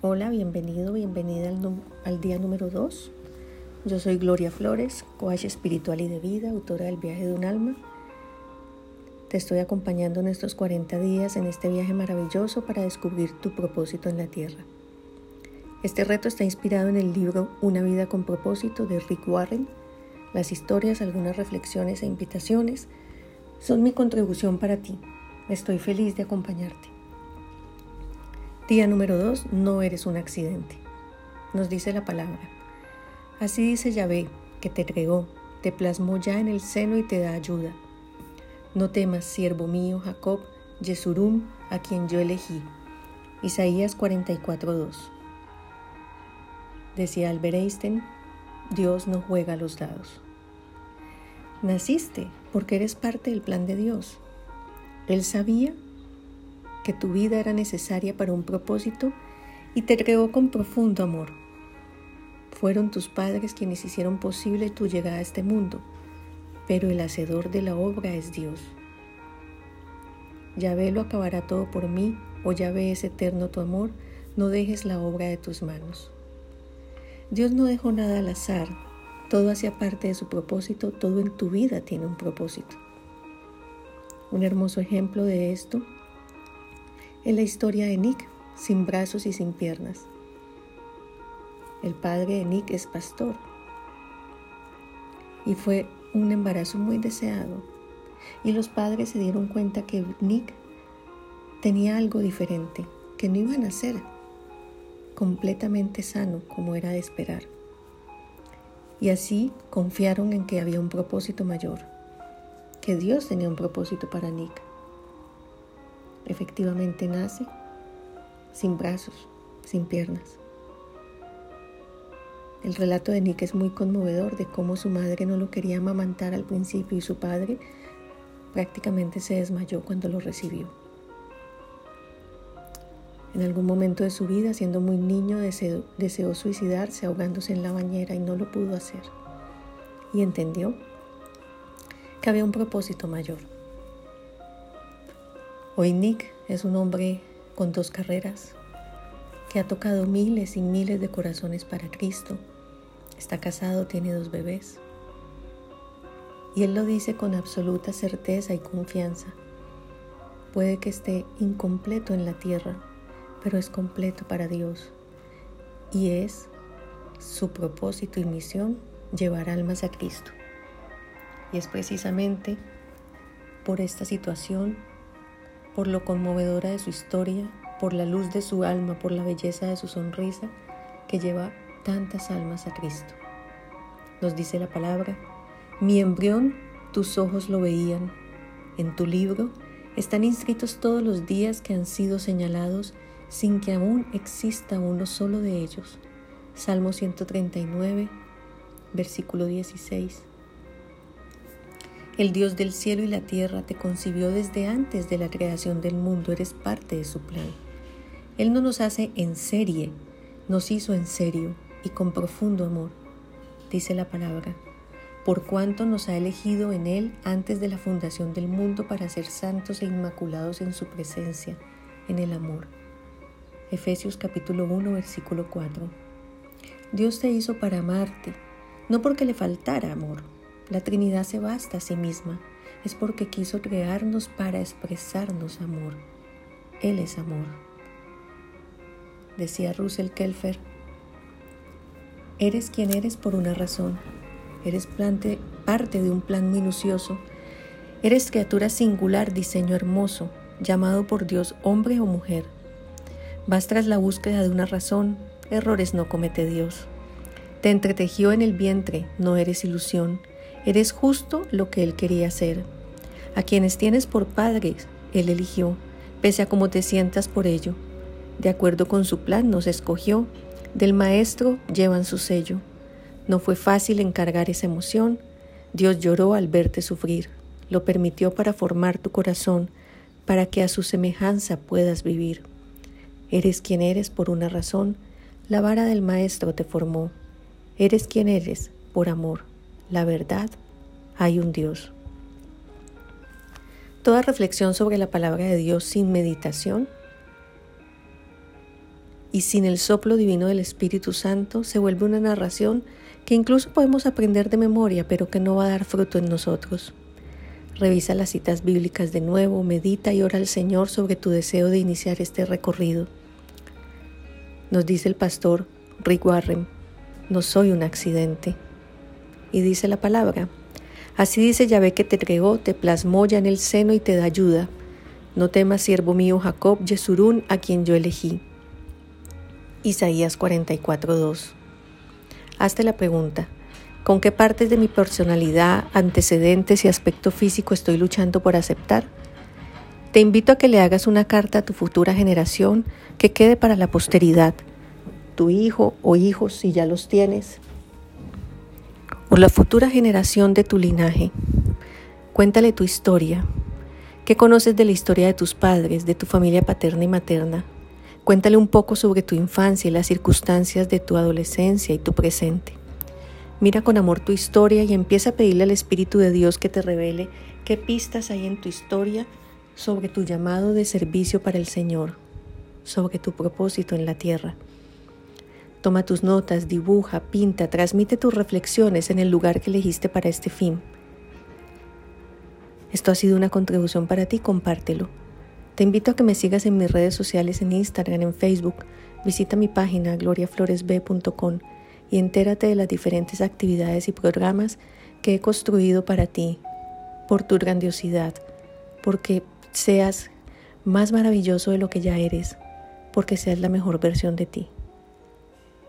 Hola, bienvenido, bienvenida al, día número 2. Yo soy Gloria Flores, coach espiritual y de vida, autora del viaje de un alma. Te estoy acompañando en estos 40 días en este viaje maravilloso para descubrir tu propósito en la tierra. Este reto está inspirado en el libro Una vida con propósito de Rick Warren. Las historias, algunas reflexiones e invitaciones son mi contribución para ti. Estoy feliz de acompañarte. Día número 2. No eres un accidente. Nos dice la palabra. Así dice Yahvé, que te entregó, te plasmó ya en el seno y te da ayuda. No temas, siervo mío, Jacob, Yesurum, a quien yo elegí. Isaías 44.2. Decía Albert Einstein, Dios no juega los dados. Naciste porque eres parte del plan de Dios. Él sabía que tu vida era necesaria para un propósito y te creó con profundo amor. Fueron tus padres quienes hicieron posible tu llegada a este mundo, pero el hacedor de la obra es Dios. Yahvé lo acabará todo por mí, o Yahvé es eterno tu amor, no dejes la obra de tus manos. Dios no dejó nada al azar, todo hacía parte de su propósito, todo en tu vida tiene un propósito. Un hermoso ejemplo de esto es la historia de Nick, sin brazos y sin piernas. El padre de Nick es pastor y fue un embarazo muy deseado. Y los padres se dieron cuenta que Nick tenía algo diferente, que no iba a nacer completamente sano como era de esperar. Y así confiaron en que había un propósito mayor, que Dios tenía un propósito para Nick efectivamente nace sin brazos, sin piernas. El relato de Nick es muy conmovedor de cómo su madre no lo quería amamantar al principio y su padre prácticamente se desmayó cuando lo recibió. En algún momento de su vida, siendo muy niño, deseó, deseó suicidarse ahogándose en la bañera y no lo pudo hacer. Y entendió que había un propósito mayor. Hoy Nick es un hombre con dos carreras, que ha tocado miles y miles de corazones para Cristo. Está casado, tiene dos bebés. Y él lo dice con absoluta certeza y confianza. Puede que esté incompleto en la tierra, pero es completo para Dios. Y es su propósito y misión llevar almas a Cristo. Y es precisamente por esta situación por lo conmovedora de su historia, por la luz de su alma, por la belleza de su sonrisa, que lleva tantas almas a Cristo. Nos dice la palabra, mi embrión tus ojos lo veían, en tu libro están inscritos todos los días que han sido señalados sin que aún exista uno solo de ellos. Salmo 139, versículo 16. El Dios del cielo y la tierra te concibió desde antes de la creación del mundo, eres parte de su plan. Él no nos hace en serie, nos hizo en serio y con profundo amor, dice la palabra, por cuanto nos ha elegido en Él antes de la fundación del mundo para ser santos e inmaculados en su presencia, en el amor. Efesios capítulo 1, versículo 4. Dios te hizo para amarte, no porque le faltara amor, la Trinidad se basta a sí misma. Es porque quiso crearnos para expresarnos amor. Él es amor. Decía Russell Kelfer, eres quien eres por una razón. Eres parte de un plan minucioso. Eres criatura singular, diseño hermoso, llamado por Dios hombre o mujer. Vas tras la búsqueda de una razón, errores no comete Dios. Te entretejió en el vientre, no eres ilusión. Eres justo lo que Él quería ser. A quienes tienes por padres, Él eligió, pese a cómo te sientas por ello. De acuerdo con su plan nos escogió, del Maestro llevan su sello. No fue fácil encargar esa emoción, Dios lloró al verte sufrir, lo permitió para formar tu corazón, para que a su semejanza puedas vivir. Eres quien eres por una razón, la vara del Maestro te formó. Eres quien eres por amor la verdad, hay un Dios. Toda reflexión sobre la palabra de Dios sin meditación y sin el soplo divino del Espíritu Santo se vuelve una narración que incluso podemos aprender de memoria, pero que no va a dar fruto en nosotros. Revisa las citas bíblicas de nuevo, medita y ora al Señor sobre tu deseo de iniciar este recorrido. Nos dice el pastor Rick Warren, no soy un accidente. Y dice la palabra, así dice Yahvé que te creó, te plasmó ya en el seno y te da ayuda. No temas, siervo mío Jacob, Yesurún, a quien yo elegí. Isaías 44:2. Hazte la pregunta, ¿con qué partes de mi personalidad, antecedentes y aspecto físico estoy luchando por aceptar? Te invito a que le hagas una carta a tu futura generación que quede para la posteridad, tu hijo o hijos si ya los tienes, o la futura generación de tu linaje. Cuéntale tu historia. ¿Qué conoces de la historia de tus padres, de tu familia paterna y materna? Cuéntale un poco sobre tu infancia y las circunstancias de tu adolescencia y tu presente. Mira con amor tu historia y empieza a pedirle al Espíritu de Dios que te revele qué pistas hay en tu historia sobre tu llamado de servicio para el Señor, sobre tu propósito en la tierra. Toma tus notas, dibuja, pinta, transmite tus reflexiones en el lugar que elegiste para este fin. Esto ha sido una contribución para ti, compártelo. Te invito a que me sigas en mis redes sociales en Instagram, en Facebook. Visita mi página gloriafloresb.com y entérate de las diferentes actividades y programas que he construido para ti, por tu grandiosidad, porque seas más maravilloso de lo que ya eres, porque seas la mejor versión de ti.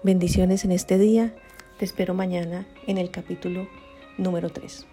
Bendiciones en este día. Te espero mañana en el capítulo número 3.